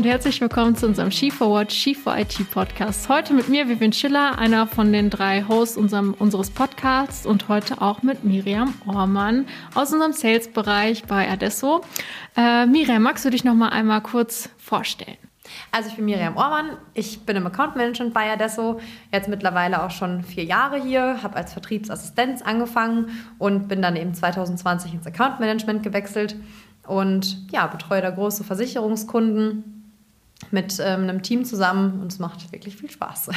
und herzlich willkommen zu unserem Ski for Watch, Ski for IT Podcast. Heute mit mir, Vivian Schiller, einer von den drei Hosts unserem, unseres Podcasts und heute auch mit Miriam Ormann aus unserem Sales-Bereich bei Adesso. Äh, Miriam, magst du dich noch mal einmal kurz vorstellen? Also ich bin Miriam Ormann, ich bin im Account Management bei Adesso, jetzt mittlerweile auch schon vier Jahre hier, habe als Vertriebsassistenz angefangen und bin dann eben 2020 ins Account Management gewechselt und ja, betreue da große Versicherungskunden mit ähm, einem Team zusammen und es macht wirklich viel Spaß.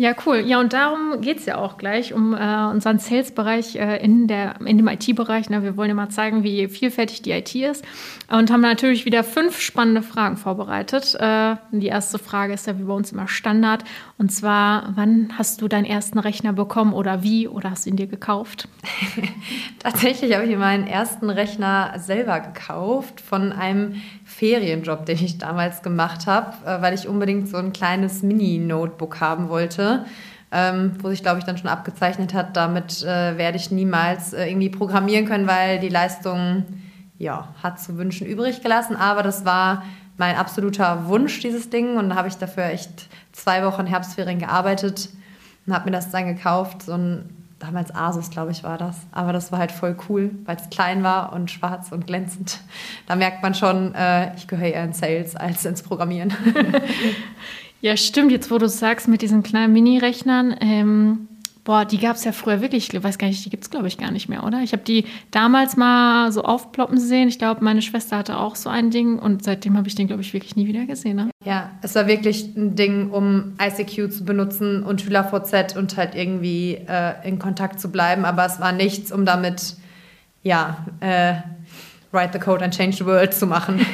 Ja, cool. Ja, und darum geht es ja auch gleich, um äh, unseren Sales-Bereich äh, in, in dem IT-Bereich. Ne? Wir wollen ja mal zeigen, wie vielfältig die IT ist. Und haben natürlich wieder fünf spannende Fragen vorbereitet. Äh, die erste Frage ist ja wie bei uns immer Standard. Und zwar, wann hast du deinen ersten Rechner bekommen oder wie? Oder hast du ihn dir gekauft? Tatsächlich habe ich meinen ersten Rechner selber gekauft von einem Ferienjob, den ich damals gemacht habe, äh, weil ich unbedingt so ein kleines Mini-Notebook haben wollte. Ähm, wo sich, glaube ich, dann schon abgezeichnet hat, damit äh, werde ich niemals äh, irgendwie programmieren können, weil die Leistung ja, hat zu wünschen übrig gelassen. Aber das war mein absoluter Wunsch, dieses Ding. Und da habe ich dafür echt zwei Wochen Herbstferien gearbeitet und habe mir das dann gekauft. So ein damals Asus, glaube ich, war das. Aber das war halt voll cool, weil es klein war und schwarz und glänzend. Da merkt man schon, äh, ich gehöre eher in Sales als ins Programmieren. ja, stimmt. Jetzt, wo du sagst, mit diesen kleinen Mini-Rechnern, ähm, Boah, die gab es ja früher wirklich, ich weiß gar nicht, die gibt es glaube ich gar nicht mehr, oder? Ich habe die damals mal so aufploppen sehen. Ich glaube, meine Schwester hatte auch so ein Ding und seitdem habe ich den glaube ich wirklich nie wieder gesehen. Ne? Ja, es war wirklich ein Ding, um ICQ zu benutzen und SchülerVZ und halt irgendwie äh, in Kontakt zu bleiben, aber es war nichts, um damit, ja, äh, Write the Code and Change the World zu machen.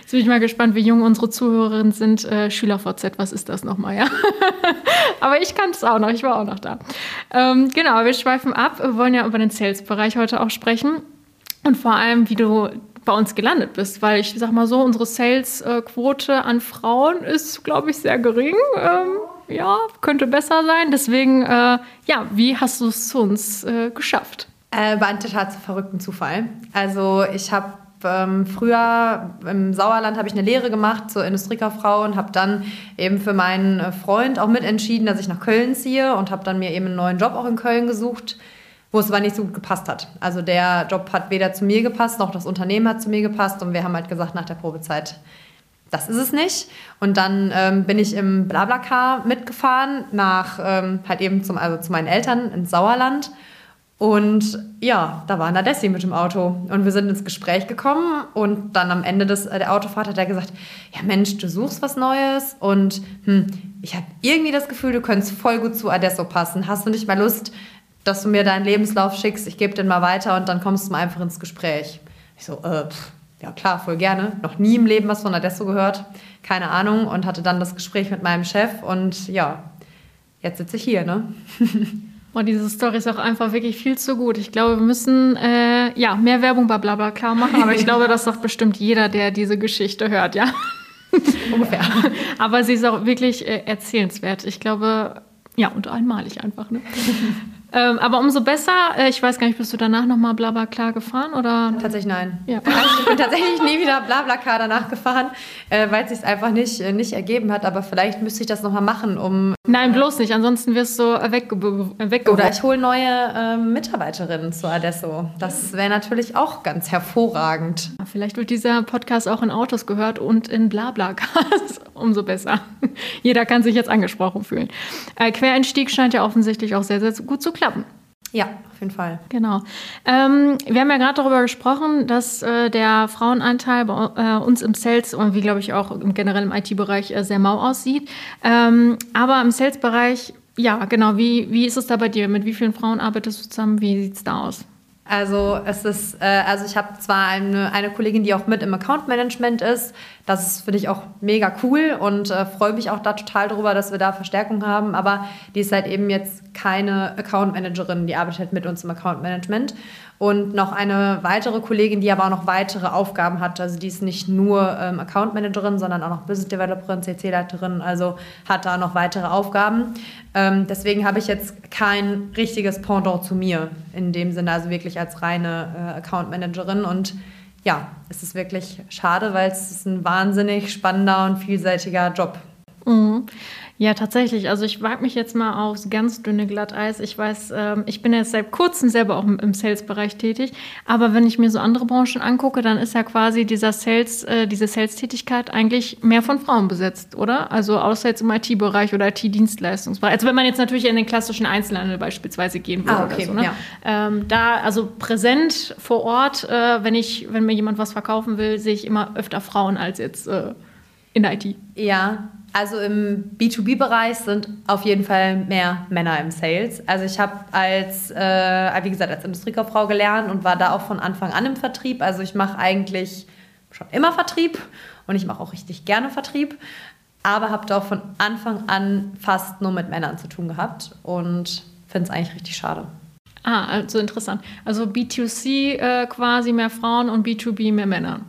Jetzt bin ich mal gespannt, wie jung unsere Zuhörerinnen sind. Äh, SchülerVZ, was ist das nochmal, ja? Aber ich kann es auch noch, ich war auch noch da. Ähm, genau, wir schweifen ab. Wir wollen ja über den Sales-Bereich heute auch sprechen. Und vor allem, wie du bei uns gelandet bist, weil ich sag mal so, unsere Sales-Quote an Frauen ist, glaube ich, sehr gering. Ähm, ja, könnte besser sein. Deswegen, äh, ja, wie hast du es zu uns äh, geschafft? Äh, war ein total verrückten Zufall. Also ich habe ähm, früher im Sauerland habe ich eine Lehre gemacht zur Industriekauffrau und habe dann eben für meinen äh, Freund auch mitentschieden, dass ich nach Köln ziehe und habe dann mir eben einen neuen Job auch in Köln gesucht, wo es aber nicht so gut gepasst hat. Also der Job hat weder zu mir gepasst, noch das Unternehmen hat zu mir gepasst und wir haben halt gesagt nach der Probezeit, das ist es nicht. Und dann ähm, bin ich im Blablacar mitgefahren nach ähm, halt eben zum, also zu meinen Eltern ins Sauerland und ja, da war Nadessi mit dem Auto. Und wir sind ins Gespräch gekommen. Und dann am Ende des, der Autofahrt hat er gesagt: Ja, Mensch, du suchst was Neues. Und hm, ich habe irgendwie das Gefühl, du könntest voll gut zu Adesso passen. Hast du nicht mal Lust, dass du mir deinen Lebenslauf schickst? Ich gebe den mal weiter und dann kommst du mal einfach ins Gespräch. Ich so: äh, pff, Ja, klar, voll gerne. Noch nie im Leben was von Adesso gehört. Keine Ahnung. Und hatte dann das Gespräch mit meinem Chef. Und ja, jetzt sitze ich hier, ne? Boah, diese Story ist auch einfach wirklich viel zu gut. Ich glaube, wir müssen äh, ja, mehr Werbung bei Blablacar machen, aber ich glaube, das sagt bestimmt jeder, der diese Geschichte hört, ja. Ungefähr. aber sie ist auch wirklich äh, erzählenswert. Ich glaube, ja, und einmalig einfach. Ne? Ähm, aber umso besser, äh, ich weiß gar nicht, bist du danach nochmal Blablacar gefahren? Oder? Tatsächlich nein. Ja. Also ich bin tatsächlich nie wieder Blablacar danach gefahren, äh, weil es sich einfach nicht, äh, nicht ergeben hat. Aber vielleicht müsste ich das nochmal machen, um. Nein, bloß nicht. Ansonsten wirst du weggeworfen. Weg Oder ich hole neue äh, Mitarbeiterinnen zu Adesso. Das wäre natürlich auch ganz hervorragend. Vielleicht wird dieser Podcast auch in Autos gehört und in Blablacars. umso besser. Jeder kann sich jetzt angesprochen fühlen. Äh, Quereinstieg scheint ja offensichtlich auch sehr, sehr gut zu klappen klappen. Ja, auf jeden Fall. Genau. Ähm, wir haben ja gerade darüber gesprochen, dass äh, der Frauenanteil bei äh, uns im Sales und wie glaube ich auch im generellen IT-Bereich äh, sehr mau aussieht. Ähm, aber im Sales-Bereich, ja, genau. Wie, wie ist es da bei dir? Mit wie vielen Frauen arbeitest du zusammen? Wie sieht es da aus? Also es ist, äh, also ich habe zwar eine, eine Kollegin, die auch mit im Account Management ist. Das ist finde ich auch mega cool und äh, freue mich auch da total drüber, dass wir da Verstärkung haben. Aber die ist halt eben jetzt keine Account Managerin, die arbeitet halt mit uns im Account Management und noch eine weitere Kollegin, die aber auch noch weitere Aufgaben hat. Also die ist nicht nur ähm, Account Managerin, sondern auch noch Business Developerin, CC-Leiterin, also hat da noch weitere Aufgaben. Ähm, deswegen habe ich jetzt kein richtiges Pendant zu mir in dem Sinne, also wirklich als reine äh, Account Managerin und ja, es ist wirklich schade, weil es ist ein wahnsinnig spannender und vielseitiger Job. Mhm. Ja, tatsächlich. Also ich wage mich jetzt mal aufs ganz dünne Glatteis. Ich weiß, ähm, ich bin jetzt seit kurzem selber auch im, Sales-Bereich tätig. Aber wenn ich mir so andere Branchen angucke, dann ist ja quasi dieser Sales, äh, diese Sales-Tätigkeit eigentlich mehr von Frauen besetzt, oder? Also außer jetzt im IT-Bereich oder IT-Dienstleistungsbereich. Also wenn man jetzt natürlich in den klassischen Einzelhandel beispielsweise gehen würde ah, okay. oder so. Ne? Ja. Ähm, da, also präsent vor Ort, äh, wenn ich, wenn mir jemand was verkaufen will, sehe ich immer öfter Frauen als jetzt äh, in der IT. Ja, also im B2B-Bereich sind auf jeden Fall mehr Männer im Sales. Also ich habe als, äh, wie gesagt, als Industriekauffrau gelernt und war da auch von Anfang an im Vertrieb. Also ich mache eigentlich schon immer Vertrieb und ich mache auch richtig gerne Vertrieb, aber habe da auch von Anfang an fast nur mit Männern zu tun gehabt und finde es eigentlich richtig schade. Ah, also interessant. Also B2C äh, quasi mehr Frauen und B2B mehr Männer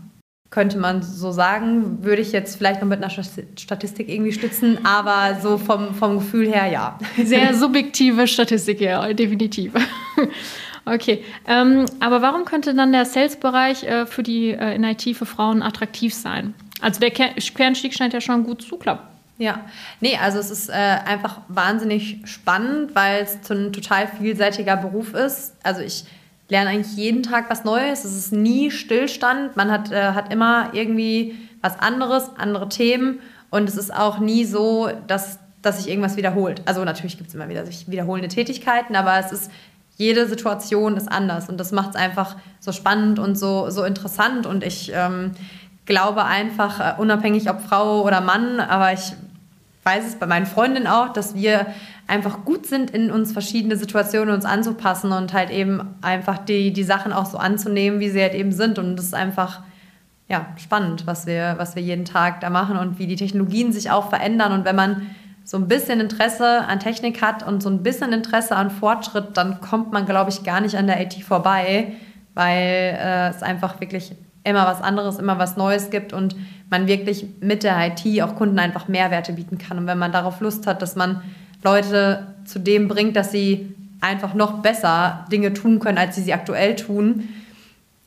könnte man so sagen. Würde ich jetzt vielleicht noch mit einer Statistik irgendwie stützen, aber so vom, vom Gefühl her ja. Sehr subjektive Statistik, ja, definitiv. Okay, ähm, aber warum könnte dann der Sales-Bereich äh, für die äh, in IT für Frauen attraktiv sein? Also der Quereinstieg scheint ja schon gut zu klappen. Ja, nee, also es ist äh, einfach wahnsinnig spannend, weil es ein total vielseitiger Beruf ist. Also ich lerne eigentlich jeden Tag was Neues. Es ist nie Stillstand. Man hat, äh, hat immer irgendwie was anderes, andere Themen. Und es ist auch nie so, dass, dass sich irgendwas wiederholt. Also natürlich gibt es immer wieder sich wiederholende Tätigkeiten, aber es ist, jede Situation ist anders. Und das macht es einfach so spannend und so, so interessant. Und ich ähm, glaube einfach, äh, unabhängig ob Frau oder Mann, aber ich weiß es bei meinen Freundinnen auch, dass wir einfach gut sind, in uns verschiedene Situationen uns anzupassen und halt eben einfach die, die Sachen auch so anzunehmen, wie sie halt eben sind. Und das ist einfach ja, spannend, was wir, was wir jeden Tag da machen und wie die Technologien sich auch verändern. Und wenn man so ein bisschen Interesse an Technik hat und so ein bisschen Interesse an Fortschritt, dann kommt man, glaube ich, gar nicht an der IT vorbei, weil äh, es einfach wirklich immer was anderes, immer was Neues gibt und man wirklich mit der IT auch Kunden einfach Mehrwerte bieten kann. Und wenn man darauf Lust hat, dass man Leute zu dem bringt, dass sie einfach noch besser Dinge tun können, als sie sie aktuell tun,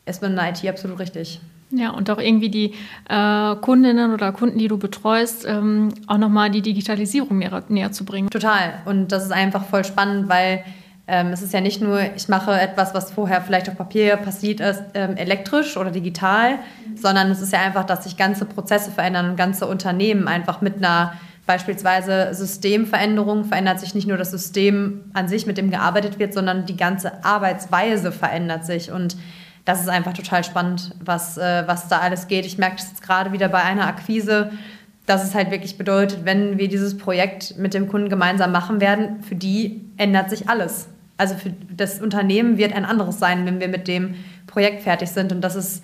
ist man in der IT absolut richtig. Ja, und auch irgendwie die äh, Kundinnen oder Kunden, die du betreust, ähm, auch nochmal die Digitalisierung näher, näher zu bringen. Total. Und das ist einfach voll spannend, weil ähm, es ist ja nicht nur, ich mache etwas, was vorher vielleicht auf Papier passiert ist, ähm, elektrisch oder digital, sondern es ist ja einfach, dass sich ganze Prozesse verändern und ganze Unternehmen einfach mit einer Beispielsweise Systemveränderung verändert sich nicht nur das System an sich, mit dem gearbeitet wird, sondern die ganze Arbeitsweise verändert sich. Und das ist einfach total spannend, was, äh, was da alles geht. Ich merke das jetzt gerade wieder bei einer Akquise, dass es halt wirklich bedeutet, wenn wir dieses Projekt mit dem Kunden gemeinsam machen werden, für die ändert sich alles. Also für das Unternehmen wird ein anderes sein, wenn wir mit dem Projekt fertig sind. Und das ist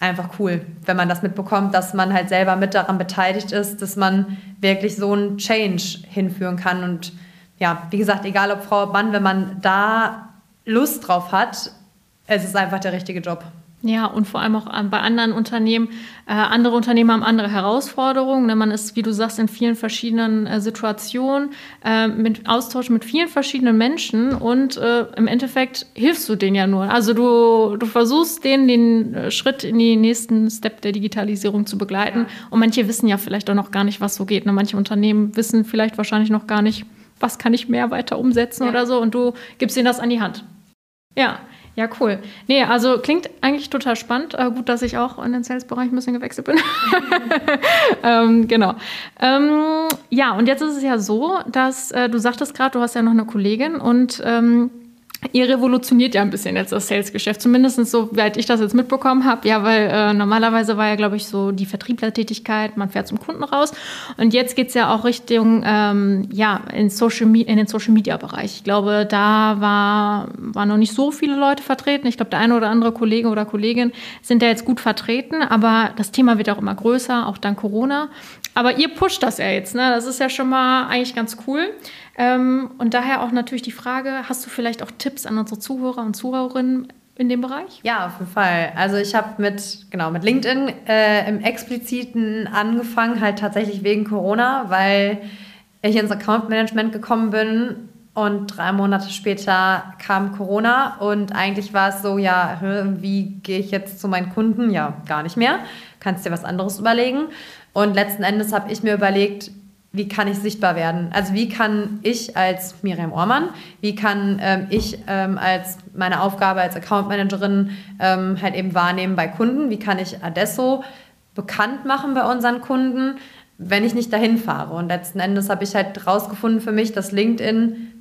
einfach cool, wenn man das mitbekommt, dass man halt selber mit daran beteiligt ist, dass man wirklich so einen Change hinführen kann. Und ja, wie gesagt, egal ob Frau oder Mann, wenn man da Lust drauf hat, es ist einfach der richtige Job. Ja, und vor allem auch bei anderen Unternehmen. Äh, andere Unternehmen haben andere Herausforderungen. Ne? Man ist, wie du sagst, in vielen verschiedenen äh, Situationen, äh, mit Austausch mit vielen verschiedenen Menschen und äh, im Endeffekt hilfst du denen ja nur. Also du, du versuchst denen den äh, Schritt in den nächsten Step der Digitalisierung zu begleiten. Ja. Und manche wissen ja vielleicht auch noch gar nicht, was so geht. Ne? Manche Unternehmen wissen vielleicht wahrscheinlich noch gar nicht, was kann ich mehr weiter umsetzen ja. oder so. Und du gibst ihnen das an die Hand. Ja. Ja, cool. Nee, also klingt eigentlich total spannend. Äh, gut, dass ich auch in den Sales-Bereich ein bisschen gewechselt bin. ähm, genau. Ähm, ja, und jetzt ist es ja so, dass äh, du sagtest gerade, du hast ja noch eine Kollegin und ähm, ihr revolutioniert ja ein bisschen jetzt das Sales-Geschäft, zumindest so, weit ich das jetzt mitbekommen habe. Ja, weil äh, normalerweise war ja, glaube ich, so die Vertrieblertätigkeit, man fährt zum Kunden raus. Und jetzt geht es ja auch Richtung, ähm, ja, in, Social in den Social-Media-Bereich. Ich glaube, da war, waren noch nicht so viele Leute vertreten. Ich glaube, der eine oder andere Kollege oder Kollegin sind da jetzt gut vertreten, aber das Thema wird auch immer größer, auch dank Corona. Aber ihr pusht das ja jetzt, ne? Das ist ja schon mal eigentlich ganz cool. Ähm, und daher auch natürlich die Frage, hast du vielleicht auch Tipps an unsere Zuhörer und Zuhörerinnen in dem Bereich? Ja, auf jeden Fall. Also ich habe mit, genau, mit LinkedIn äh, im Expliziten angefangen, halt tatsächlich wegen Corona, weil ich ins Account Management gekommen bin Und drei Monate später kam Corona und eigentlich war es so, ja, wie gehe ich jetzt zu meinen Kunden? Ja, gar nicht mehr. Kannst dir was anderes überlegen. Und letzten Endes habe ich mir überlegt, wie kann ich sichtbar werden? Also wie kann ich als Miriam Ormann, wie kann ähm, ich ähm, als meine Aufgabe als Account Managerin ähm, halt eben wahrnehmen bei Kunden? Wie kann ich Adesso bekannt machen bei unseren Kunden, wenn ich nicht dahin fahre? Und letzten Endes habe ich halt rausgefunden für mich, dass LinkedIn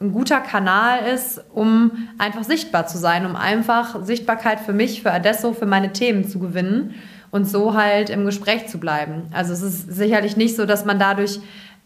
ein guter Kanal ist, um einfach sichtbar zu sein, um einfach Sichtbarkeit für mich, für Adesso, für meine Themen zu gewinnen und so halt im Gespräch zu bleiben. Also es ist sicherlich nicht so, dass man dadurch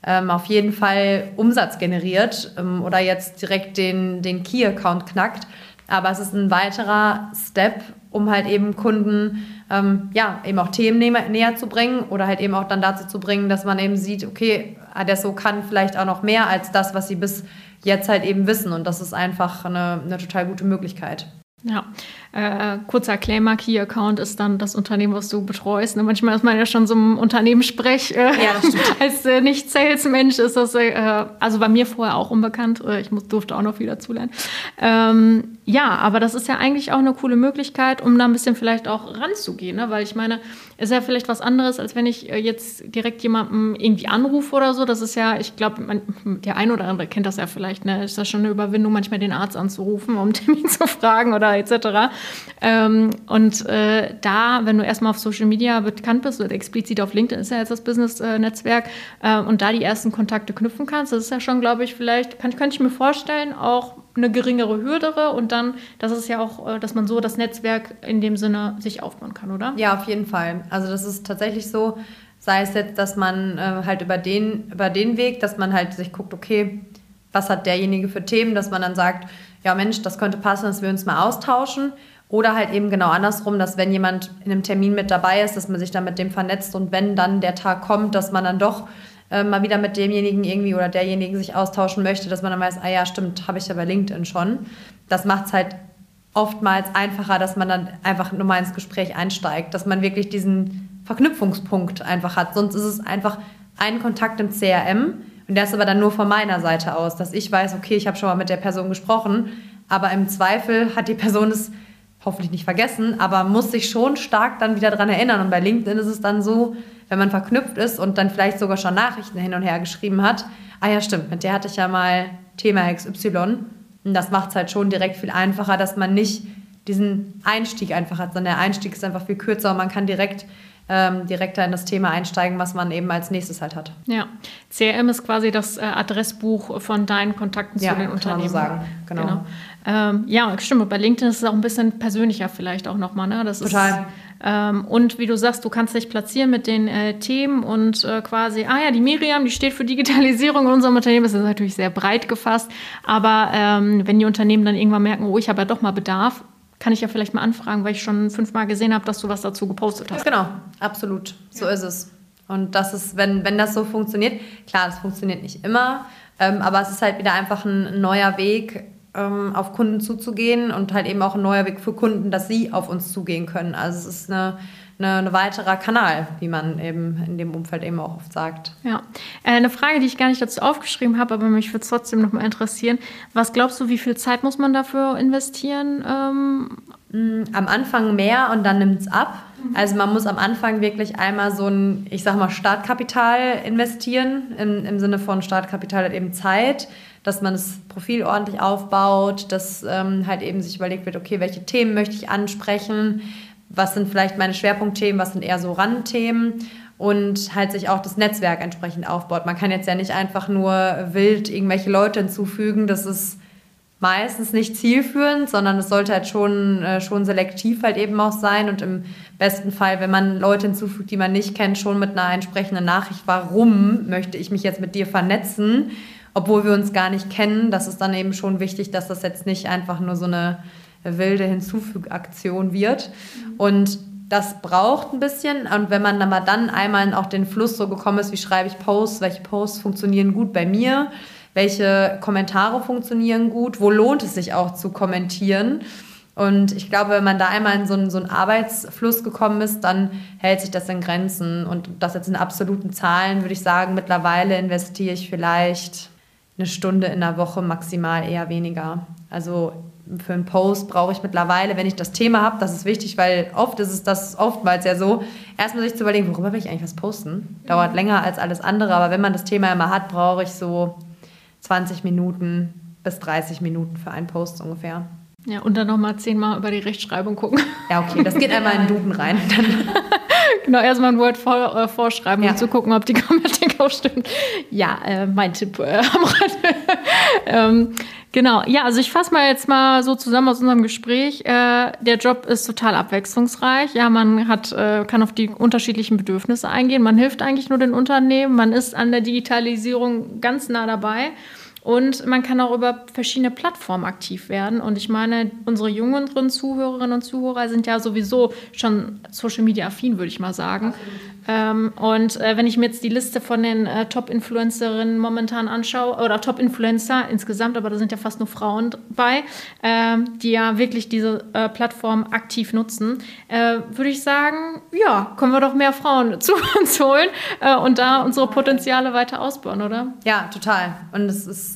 ähm, auf jeden Fall Umsatz generiert ähm, oder jetzt direkt den, den Key-Account knackt, aber es ist ein weiterer Step, um halt eben Kunden ähm, ja, eben auch Themen näher, näher zu bringen oder halt eben auch dann dazu zu bringen, dass man eben sieht, okay, Adesso kann vielleicht auch noch mehr als das, was sie bis jetzt halt eben wissen. Und das ist einfach eine, eine total gute Möglichkeit. Ja, äh, kurzer Claimer, Key Account ist dann das Unternehmen, was du betreust. Ne? Manchmal ist man ja schon so im Unternehmenssprech. Äh, ja, als äh, Nicht-Sales-Mensch ist das, äh, also bei mir vorher auch unbekannt. Äh, ich muss, durfte auch noch viel dazulernen. Ähm, ja, aber das ist ja eigentlich auch eine coole Möglichkeit, um da ein bisschen vielleicht auch ranzugehen. Ne? Weil ich meine, ist ja vielleicht was anderes, als wenn ich äh, jetzt direkt jemanden irgendwie anrufe oder so. Das ist ja, ich glaube, der ein oder andere kennt das ja vielleicht. Ne? Ist das schon eine Überwindung, manchmal den Arzt anzurufen, um Termin zu fragen oder etc. Ähm, und äh, da, wenn du erstmal auf Social Media bekannt bist oder explizit auf LinkedIn ist ja jetzt das Business-Netzwerk äh, und da die ersten Kontakte knüpfen kannst, das ist ja schon, glaube ich, vielleicht, kann, könnte ich mir vorstellen, auch eine geringere Hürde und dann, das ist ja auch, äh, dass man so das Netzwerk in dem Sinne sich aufbauen kann, oder? Ja, auf jeden Fall. Also das ist tatsächlich so, sei es jetzt, dass man äh, halt über den, über den Weg, dass man halt sich guckt, okay, was hat derjenige für Themen, dass man dann sagt, ja Mensch, das könnte passen, dass wir uns mal austauschen. Oder halt eben genau andersrum, dass wenn jemand in einem Termin mit dabei ist, dass man sich dann mit dem vernetzt und wenn dann der Tag kommt, dass man dann doch äh, mal wieder mit demjenigen irgendwie oder derjenigen sich austauschen möchte, dass man dann weiß, ah ja, stimmt, habe ich ja bei LinkedIn schon. Das macht es halt oftmals einfacher, dass man dann einfach nur mal ins Gespräch einsteigt, dass man wirklich diesen Verknüpfungspunkt einfach hat. Sonst ist es einfach ein Kontakt im CRM und ist aber dann nur von meiner Seite aus, dass ich weiß, okay, ich habe schon mal mit der Person gesprochen, aber im Zweifel hat die Person es hoffentlich nicht vergessen, aber muss sich schon stark dann wieder daran erinnern. Und bei LinkedIn ist es dann so, wenn man verknüpft ist und dann vielleicht sogar schon Nachrichten hin und her geschrieben hat, ah ja, stimmt, mit der hatte ich ja mal Thema XY. Und das macht es halt schon direkt viel einfacher, dass man nicht diesen Einstieg einfach hat, sondern der Einstieg ist einfach viel kürzer und man kann direkt ähm, direkter in das Thema einsteigen, was man eben als nächstes halt hat. Ja, CRM ist quasi das äh, Adressbuch von deinen Kontakten ja, zu den Unternehmen. Ja, kann man so sagen, genau. genau. Ähm, ja, stimmt. Bei LinkedIn ist es auch ein bisschen persönlicher vielleicht auch nochmal. Ne? Das Total. Ist, ähm, und wie du sagst, du kannst dich platzieren mit den äh, Themen und äh, quasi, ah ja, die Miriam, die steht für Digitalisierung in unserem Unternehmen. Das ist natürlich sehr breit gefasst. Aber ähm, wenn die Unternehmen dann irgendwann merken, oh, ich habe ja doch mal Bedarf, kann ich ja vielleicht mal anfragen, weil ich schon fünfmal gesehen habe, dass du was dazu gepostet hast. Genau, absolut. So ja. ist es. Und das ist, wenn, wenn das so funktioniert, klar, das funktioniert nicht immer, ähm, aber es ist halt wieder einfach ein neuer Weg, ähm, auf Kunden zuzugehen und halt eben auch ein neuer Weg für Kunden, dass sie auf uns zugehen können. Also es ist eine, eine, eine weiterer Kanal, wie man eben in dem Umfeld eben auch oft sagt. Ja, äh, eine Frage, die ich gar nicht dazu aufgeschrieben habe, aber mich würde es trotzdem noch mal interessieren. Was glaubst du, wie viel Zeit muss man dafür investieren? Ähm mm, am Anfang mehr und dann nimmt es ab. Mhm. Also man muss am Anfang wirklich einmal so ein, ich sag mal, Startkapital investieren, im, im Sinne von Startkapital hat eben Zeit dass man das Profil ordentlich aufbaut, dass ähm, halt eben sich überlegt wird, okay, welche Themen möchte ich ansprechen, was sind vielleicht meine Schwerpunktthemen, was sind eher so Randthemen und halt sich auch das Netzwerk entsprechend aufbaut. Man kann jetzt ja nicht einfach nur wild irgendwelche Leute hinzufügen, das ist meistens nicht zielführend, sondern es sollte halt schon, äh, schon selektiv halt eben auch sein und im besten Fall, wenn man Leute hinzufügt, die man nicht kennt, schon mit einer entsprechenden Nachricht, warum möchte ich mich jetzt mit dir vernetzen obwohl wir uns gar nicht kennen. Das ist dann eben schon wichtig, dass das jetzt nicht einfach nur so eine wilde Hinzufügaktion wird. Und das braucht ein bisschen. Und wenn man aber dann einmal auch den Fluss so gekommen ist, wie schreibe ich Posts, welche Posts funktionieren gut bei mir, welche Kommentare funktionieren gut, wo lohnt es sich auch zu kommentieren. Und ich glaube, wenn man da einmal in so einen, so einen Arbeitsfluss gekommen ist, dann hält sich das in Grenzen. Und das jetzt in absoluten Zahlen würde ich sagen, mittlerweile investiere ich vielleicht eine Stunde in der Woche maximal eher weniger. Also für einen Post brauche ich mittlerweile, wenn ich das Thema habe, das ist wichtig, weil oft ist es das oftmals ja so, erstmal sich zu überlegen, worüber will ich eigentlich was posten? Dauert länger als alles andere, aber wenn man das Thema immer hat, brauche ich so 20 Minuten bis 30 Minuten für einen Post ungefähr. Ja, und dann nochmal zehnmal über die Rechtschreibung gucken. Ja, okay, das geht einmal in den Duden rein. genau, erstmal ein Word vor, äh, vorschreiben, ja. um zu gucken, ob die Grammatik auch stimmt. Ja, äh, mein Tipp äh, am Rande. ähm, genau, ja, also ich fasse mal jetzt mal so zusammen aus unserem Gespräch. Äh, der Job ist total abwechslungsreich. Ja, man hat, äh, kann auf die unterschiedlichen Bedürfnisse eingehen. Man hilft eigentlich nur den Unternehmen. Man ist an der Digitalisierung ganz nah dabei. Und man kann auch über verschiedene Plattformen aktiv werden. Und ich meine, unsere jüngeren Zuhörerinnen und Zuhörer sind ja sowieso schon Social Media affin, würde ich mal sagen. Ähm, und äh, wenn ich mir jetzt die Liste von den äh, Top-Influencerinnen momentan anschaue, oder Top-Influencer insgesamt, aber da sind ja fast nur Frauen bei, äh, die ja wirklich diese äh, Plattform aktiv nutzen, äh, würde ich sagen, ja, können wir doch mehr Frauen zu uns holen äh, und da unsere Potenziale weiter ausbauen, oder? Ja, total. Und es ist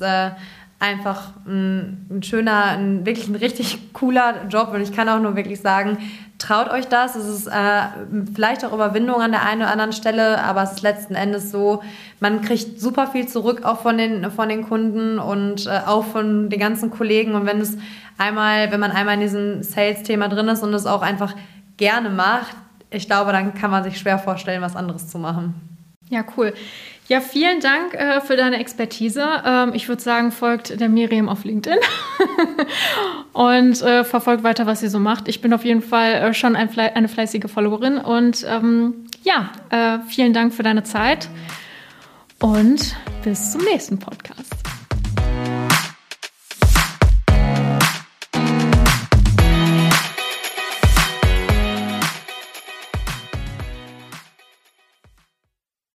einfach ein, ein, schöner, ein, wirklich ein richtig cooler Job und ich kann auch nur wirklich sagen, traut euch das. Es ist äh, vielleicht auch Überwindung an der einen oder anderen Stelle, aber es ist letzten Endes so, man kriegt super viel zurück auch von den, von den Kunden und äh, auch von den ganzen Kollegen und wenn es einmal, wenn man einmal in diesem Sales-Thema drin ist und es auch einfach gerne macht, ich glaube, dann kann man sich schwer vorstellen, was anderes zu machen. Ja, cool. Ja, vielen Dank äh, für deine Expertise. Ähm, ich würde sagen, folgt der Miriam auf LinkedIn und äh, verfolgt weiter, was sie so macht. Ich bin auf jeden Fall äh, schon ein eine fleißige Followerin und ähm, ja, äh, vielen Dank für deine Zeit und bis zum nächsten Podcast.